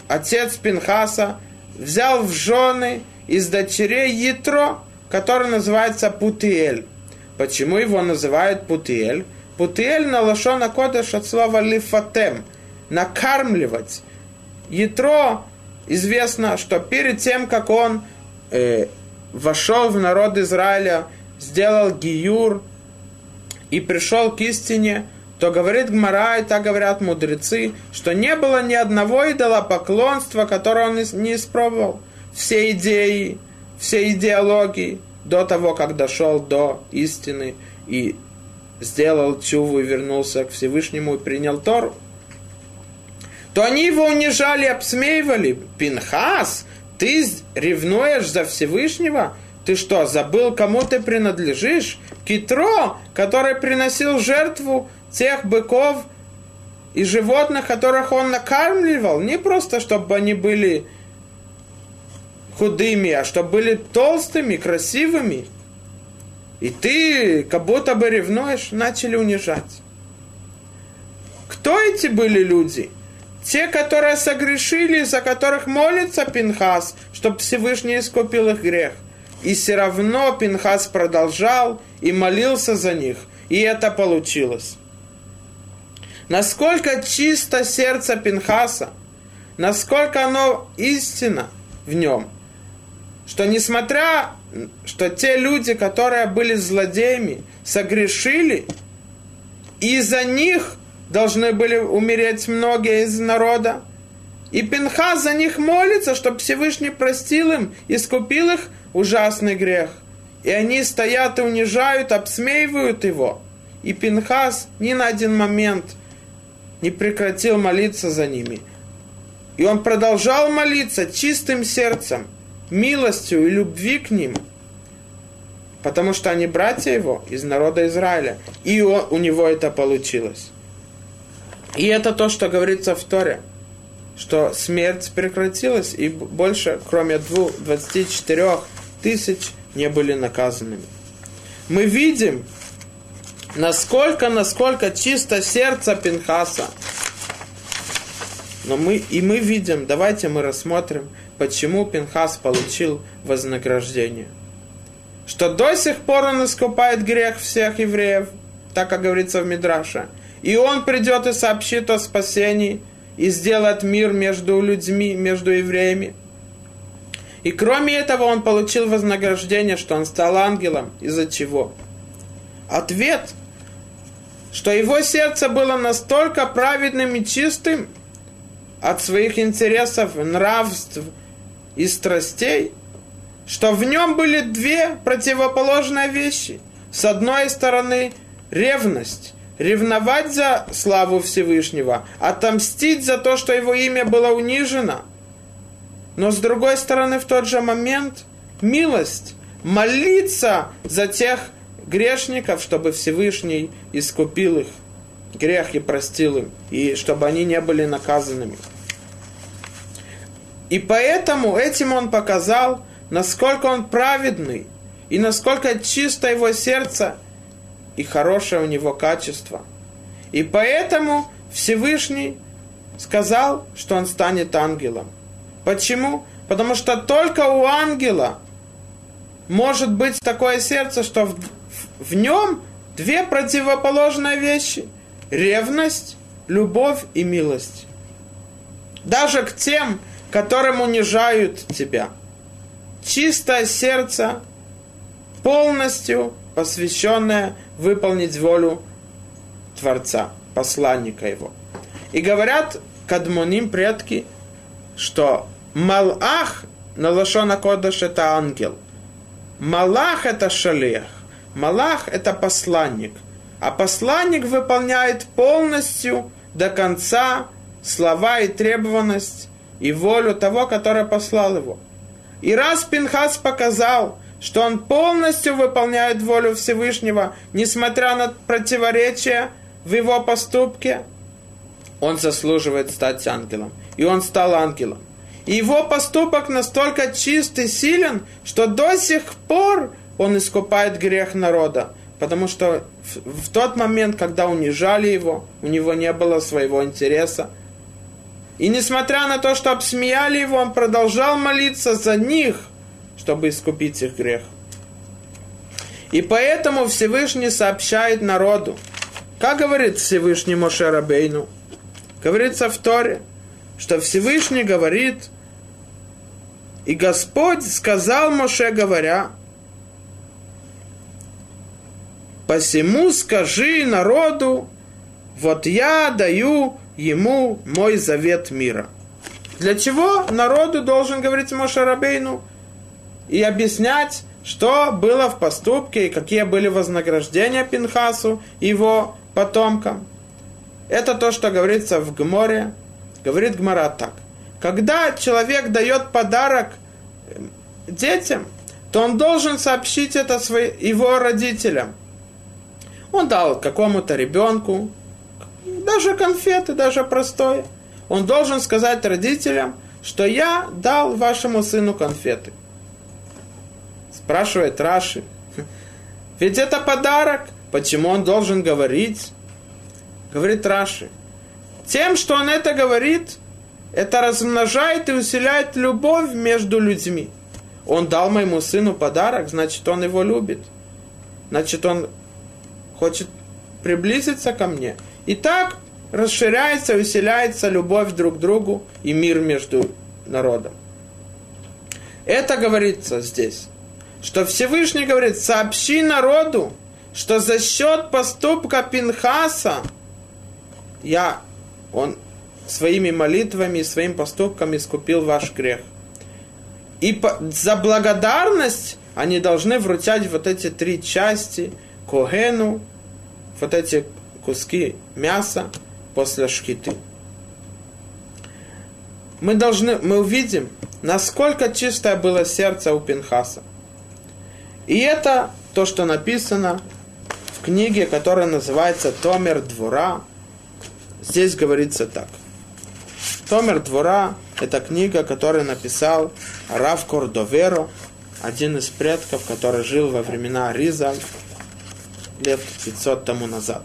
Speaker 1: отец Пинхаса, взял в жены из дочерей Ятро, который называется Путиэль. Почему его называют Путиэль? Путиэль на лошона кодыш от слова лифатем, накармливать. Ятро известно, что перед тем, как он э, вошел в народ Израиля, сделал гиюр и пришел к истине, то говорит Гмара, и так говорят мудрецы, что не было ни одного идола поклонства, которое он не испробовал. Все идеи, все идеологии до того, как дошел до истины и сделал чуву и вернулся к Всевышнему и принял Тору, то они его унижали, обсмеивали. Пинхас, ты ревнуешь за Всевышнего? Ты что, забыл, кому ты принадлежишь? Китро, который приносил жертву тех быков и животных, которых он накармливал, не просто, чтобы они были худыми, а чтобы были толстыми, красивыми. И ты как будто бы ревнуешь, начали унижать. Кто эти были люди? Те, которые согрешили, за которых молится Пинхас, чтобы Всевышний искупил их грех. И все равно Пинхас продолжал и молился за них. И это получилось. Насколько чисто сердце Пинхаса, насколько оно истинно в нем, что несмотря, что те люди, которые были злодеями, согрешили, и за них должны были умереть многие из народа, и Пинхас за них молится, чтобы Всевышний простил им, искупил их ужасный грех. И они стоят и унижают, обсмеивают его. И Пинхас ни на один момент – не прекратил молиться за ними. И он продолжал молиться чистым сердцем, милостью и любви к ним, потому что они братья его из народа Израиля. И у него это получилось. И это то, что говорится в Торе, что смерть прекратилась, и больше, кроме двух, 24 тысяч, не были наказанными. Мы видим, насколько, насколько чисто сердце Пинхаса. Но мы, и мы видим, давайте мы рассмотрим, почему Пинхас получил вознаграждение. Что до сих пор он искупает грех всех евреев, так как говорится в Мидраше. И он придет и сообщит о спасении, и сделает мир между людьми, между евреями. И кроме этого он получил вознаграждение, что он стал ангелом. Из-за чего? Ответ что его сердце было настолько праведным и чистым от своих интересов, нравств и страстей, что в нем были две противоположные вещи. С одной стороны, ревность, ревновать за славу Всевышнего, отомстить за то, что его имя было унижено. Но с другой стороны, в тот же момент, милость, молиться за тех, грешников, чтобы Всевышний искупил их грех и простил им, и чтобы они не были наказанными. И поэтому этим он показал, насколько он праведный, и насколько чисто его сердце, и хорошее у него качество. И поэтому Всевышний сказал, что он станет ангелом. Почему? Потому что только у ангела может быть такое сердце, что в нем две противоположные вещи. Ревность, любовь и милость. Даже к тем, которым унижают тебя. Чистое сердце, полностью посвященное выполнить волю Творца, посланника его. И говорят кадмоним предки, что Малах на Лашона Кодаш это ангел. Малах это шалех. Малах – это посланник, а посланник выполняет полностью до конца слова и требованность и волю того, который послал его. И раз Пинхас показал, что он полностью выполняет волю Всевышнего, несмотря на противоречия в его поступке, он заслуживает стать ангелом. И он стал ангелом. И его поступок настолько чист и силен, что до сих пор он искупает грех народа. Потому что в, в тот момент, когда унижали его, у него не было своего интереса. И несмотря на то, что обсмеяли его, он продолжал молиться за них, чтобы искупить их грех. И поэтому Всевышний сообщает народу. Как говорит Всевышний Моше Рабейну? Говорится в Торе, что Всевышний говорит И Господь сказал Моше, говоря, «Посему скажи народу, вот я даю ему мой завет мира». Для чего народу должен говорить Моше Рабейну и объяснять, что было в поступке и какие были вознаграждения Пинхасу и его потомкам. Это то, что говорится в Гморе. Говорит Гмара так. Когда человек дает подарок эм, детям, то он должен сообщить это его родителям. Он дал какому-то ребенку, даже конфеты, даже простое. Он должен сказать родителям, что я дал вашему сыну конфеты. Спрашивает Раши. Ведь это подарок. Почему он должен говорить? Говорит Раши. Тем, что он это говорит, это размножает и усиляет любовь между людьми. Он дал моему сыну подарок, значит, он его любит. Значит, он хочет приблизиться ко мне. И так расширяется, усиляется любовь друг к другу и мир между народом. Это говорится здесь, что Всевышний говорит, сообщи народу, что за счет поступка Пинхаса я, он своими молитвами и своим поступком искупил ваш грех. И по, за благодарность они должны вручать вот эти три части Когену, вот эти куски мяса после шкиты. Мы должны, мы увидим, насколько чистое было сердце у Пинхаса. И это то, что написано в книге, которая называется Томер Двора. Здесь говорится так. Томер Двора – это книга, которую написал Рав Кордоверо, один из предков, который жил во времена Риза лет 500 тому назад.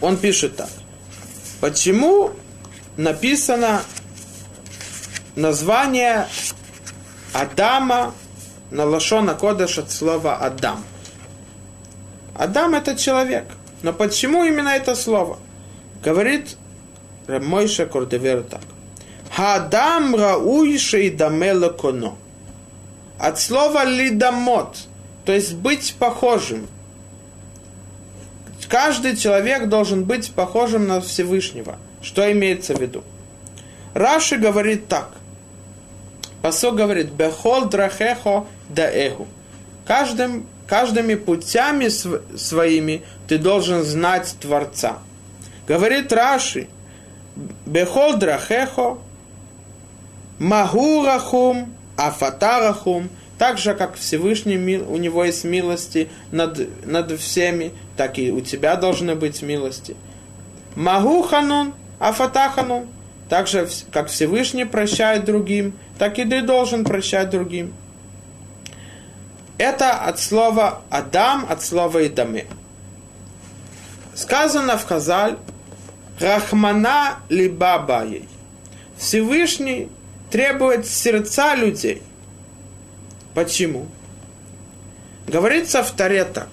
Speaker 1: Он пишет так. Почему написано название Адама на Лашона Кодыш от слова Адам? Адам это человек. Но почему именно это слово? Говорит Мойша Кордевер так. Хадам рауй шейдамела коно. От слова лидамот, то есть быть похожим. Каждый человек должен быть похожим на Всевышнего. Что имеется в виду? Раши говорит так. Пасо говорит, бехол драхехо да эху. Каждым, каждыми путями своими ты должен знать Творца. Говорит Раши, Бехол драхехо, Магурахум, Афатарахум, так же, как Всевышний у него есть милости над, над всеми, так и у тебя должны быть милости. Магуханун, Афатаханун, так же, как Всевышний прощает другим, так и ты должен прощать другим. Это от слова Адам, от слова Идаме. Сказано в Хазаль, Рахмана либабаей. Всевышний требует сердца людей. Почему? Говорится в Таре так,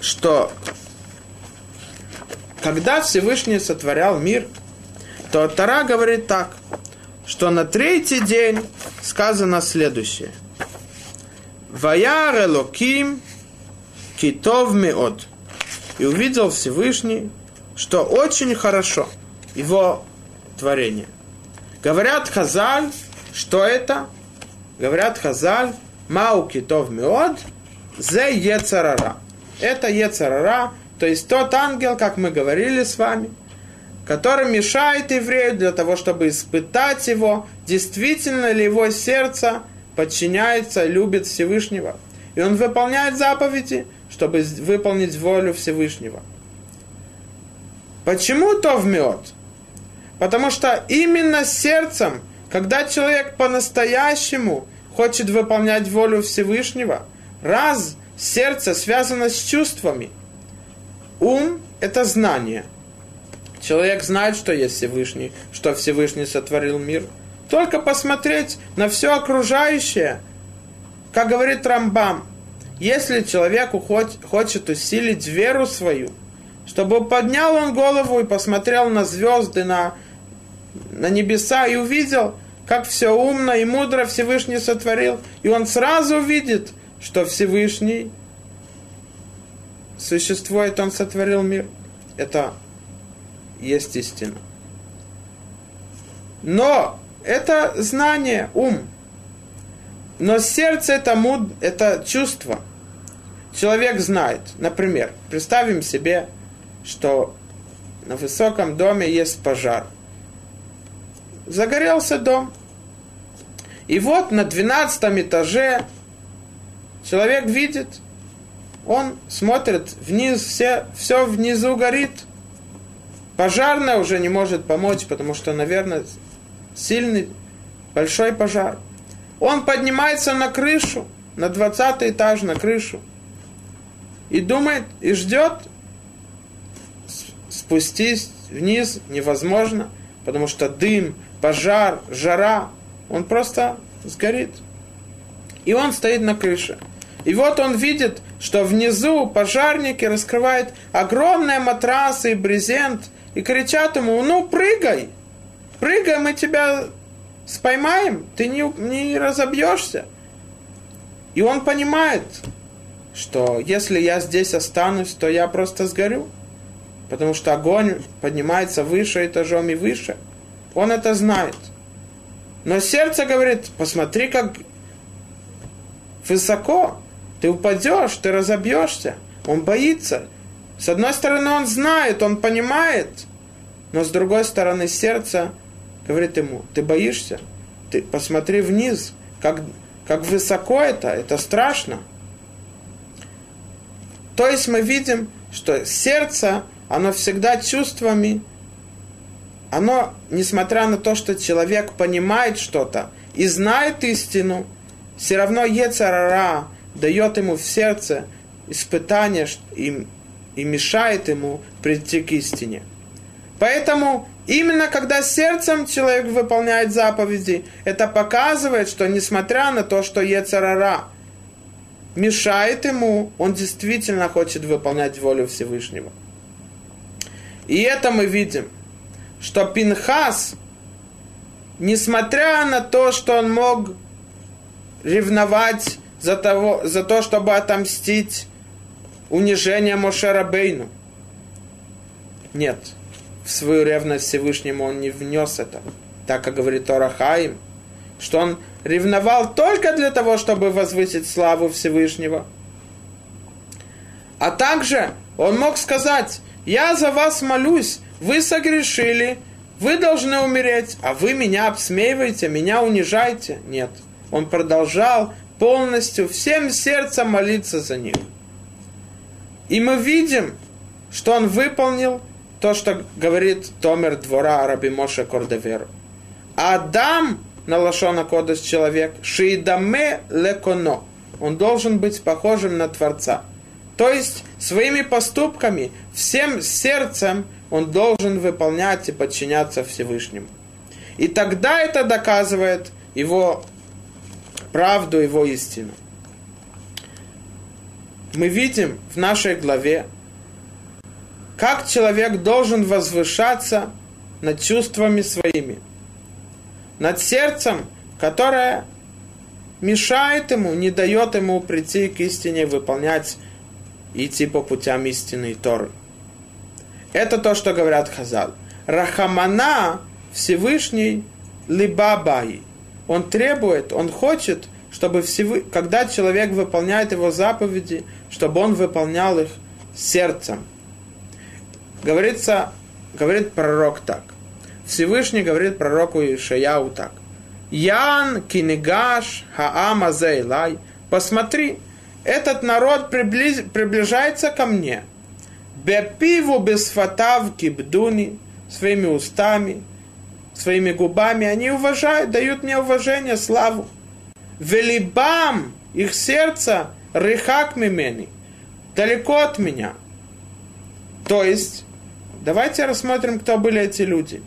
Speaker 1: что когда Всевышний сотворял мир, то Тара говорит так, что на третий день сказано следующее. Ваяр Элоким китов меот и увидел Всевышний, что очень хорошо его творение. Говорят Хазаль, что это? Говорят Хазаль, Мау китов меод, зе ецарара. Это ецарара, то есть тот ангел, как мы говорили с вами, который мешает еврею для того, чтобы испытать его, действительно ли его сердце подчиняется, любит Всевышнего. И он выполняет заповеди, чтобы выполнить волю Всевышнего. Почему то в мед? Потому что именно сердцем, когда человек по-настоящему хочет выполнять волю Всевышнего, раз сердце связано с чувствами, ум – это знание. Человек знает, что есть Всевышний, что Всевышний сотворил мир. Только посмотреть на все окружающее, как говорит Рамбам – если человеку хочет усилить веру свою, чтобы поднял он голову и посмотрел на звезды, на, на небеса и увидел, как все умно и мудро Всевышний сотворил, и он сразу видит, что Всевышний существует, он сотворил мир. Это есть истина. Но это знание, ум. Но сердце это, муд, это чувство. Человек знает. Например, представим себе, что на высоком доме есть пожар. Загорелся дом. И вот на 12 этаже человек видит, он смотрит вниз, все, все внизу горит. Пожарная уже не может помочь, потому что, наверное, сильный, большой пожар. Он поднимается на крышу, на 20 этаж, на крышу. И думает, и ждет, спустись вниз невозможно, потому что дым, пожар, жара, он просто сгорит. И он стоит на крыше. И вот он видит, что внизу пожарники раскрывают огромные матрасы и брезент и кричат ему, ну прыгай, прыгай, мы тебя споймаем, ты не, не разобьешься. И он понимает, что если я здесь останусь, то я просто сгорю. Потому что огонь поднимается выше этажом и выше. Он это знает. Но сердце говорит, посмотри, как высоко. Ты упадешь, ты разобьешься. Он боится. С одной стороны, он знает, он понимает. Но с другой стороны, сердце говорит ему, ты боишься? Ты посмотри вниз, как, как высоко это, это страшно. То есть мы видим, что сердце, оно всегда чувствами, оно, несмотря на то, что человек понимает что-то и знает истину, все равно Ецарара дает ему в сердце испытание и, и мешает ему прийти к истине. Поэтому именно когда сердцем человек выполняет заповеди, это показывает, что несмотря на то, что Ецарара мешает ему, он действительно хочет выполнять волю Всевышнего. И это мы видим, что Пинхас, несмотря на то, что он мог ревновать за, того, за то, чтобы отомстить унижение Мошера Бейну, нет, в свою ревность Всевышнему он не внес это, так как говорит Тора Хаим, что он ревновал только для того, чтобы возвысить славу Всевышнего. А также он мог сказать, я за вас молюсь, вы согрешили, вы должны умереть, а вы меня обсмеиваете, меня унижаете. Нет. Он продолжал полностью всем сердцем молиться за них. И мы видим, что он выполнил то, что говорит Томер двора Раби Моше Кордеверу. Адам, на Лашона Кодес человек, шиидаме леконо. Он должен быть похожим на Творца. То есть своими поступками, всем сердцем он должен выполнять и подчиняться Всевышнему. И тогда это доказывает его правду, его истину. Мы видим в нашей главе, как человек должен возвышаться над чувствами своими, над сердцем, которое мешает ему, не дает ему прийти к истине, выполнять и идти по путям истины и Торы. Это то, что говорят Хазал. Рахамана Всевышний Либабай. Он требует, он хочет, чтобы всевы... когда человек выполняет его заповеди, чтобы он выполнял их сердцем, говорится, говорит пророк так. Всевышний говорит пророку Ишаяу так. Ян кинегаш хаама зейлай. Посмотри, этот народ приближ, приближается ко мне. Бепиву без фатавки бдуни, своими устами, своими губами. Они уважают, дают мне уважение, славу. Велибам, их сердце, рыхак мимени, далеко от меня. То есть, Давайте рассмотрим, кто были эти люди.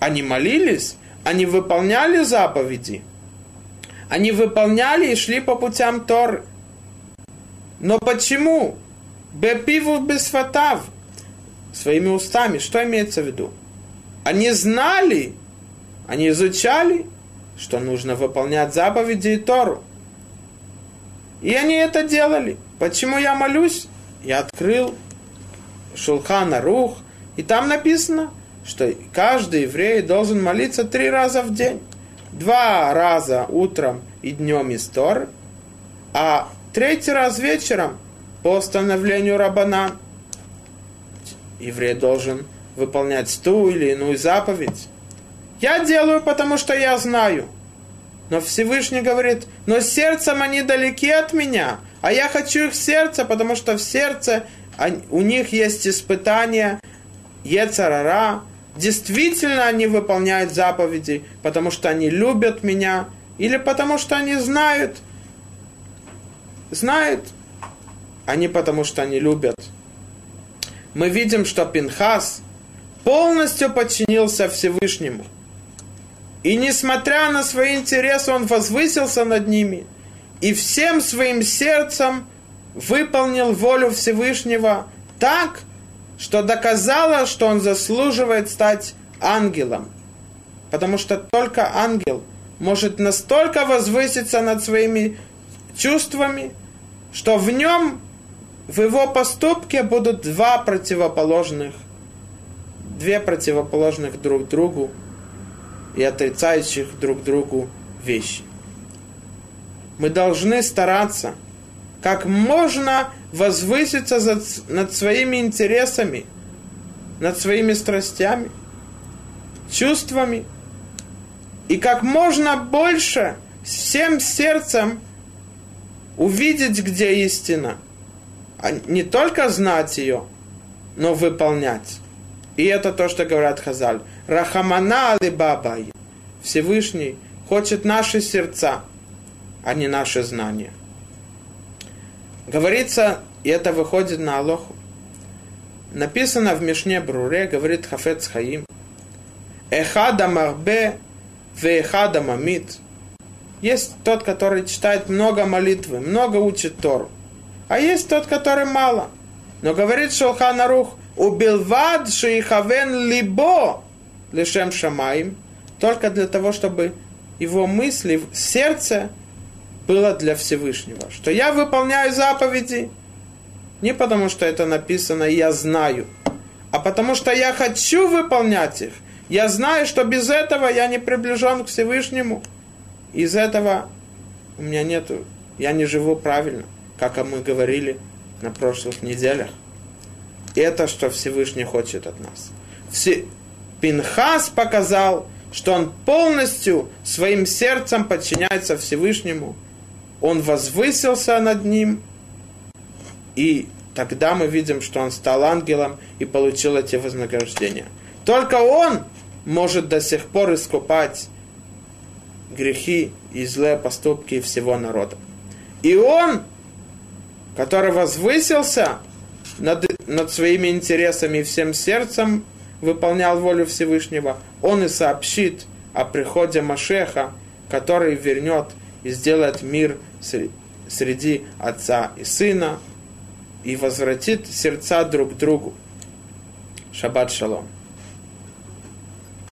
Speaker 1: Они молились, они выполняли заповеди, они выполняли и шли по путям Торы. Но почему? Бепиву бесфатав. Своими устами. Что имеется в виду? Они знали, Они изучали, что нужно выполнять заповеди и Тору. И они это делали. Почему я молюсь? Я открыл Шулхана Рух, и там написано, что каждый еврей должен молиться три раза в день. Два раза утром и днем из Торы, а третий раз вечером по установлению Рабана. Еврей должен выполнять ту или иную заповедь. Я делаю, потому что я знаю. Но Всевышний говорит, но сердцем они далеки от меня, а я хочу их сердце, потому что в сердце у них есть испытания, Ецарара. Действительно они выполняют заповеди, потому что они любят меня, или потому что они знают, знают, а не потому что они любят. Мы видим, что Пинхас полностью подчинился Всевышнему. И несмотря на свои интересы, он возвысился над ними и всем своим сердцем выполнил волю Всевышнего так, что доказало, что он заслуживает стать ангелом. Потому что только ангел может настолько возвыситься над своими чувствами, что в нем, в его поступке будут два противоположных, две противоположных друг другу и отрицающих друг другу вещи. Мы должны стараться как можно возвыситься над своими интересами, над своими страстями, чувствами, и как можно больше всем сердцем увидеть, где истина. А не только знать ее, но выполнять. И это то, что говорят Хазаль. Рахамана алибабай. Всевышний хочет наши сердца, а не наши знания. Говорится, и это выходит на Алоху. Написано в Мишне Бруре, говорит Хафец Хаим. Эхада марбе веехада мамит. Есть тот, который читает много молитвы, много учит Тору. А есть тот, который мало. Но говорит Шулхан Арух, убилвад шейхавен либо лишем шамаим, только для того, чтобы его мысли, сердце было для Всевышнего. Что я выполняю заповеди не потому, что это написано, я знаю, а потому что я хочу выполнять их. Я знаю, что без этого я не приближен к Всевышнему. Из этого у меня нету, я не живу правильно, как мы говорили на прошлых неделях. Это, что Всевышний хочет от нас. Все... Пинхас показал, что он полностью своим сердцем подчиняется Всевышнему. Он возвысился над ним, и тогда мы видим, что он стал ангелом и получил эти вознаграждения. Только он может до сих пор искупать грехи и злые поступки всего народа. И он, который возвысился над, над своими интересами и всем сердцем выполнял волю Всевышнего, он и сообщит о приходе Машеха, который вернет и сделает мир среди отца и сына и возвратит сердца друг к другу. Шаббат шалом.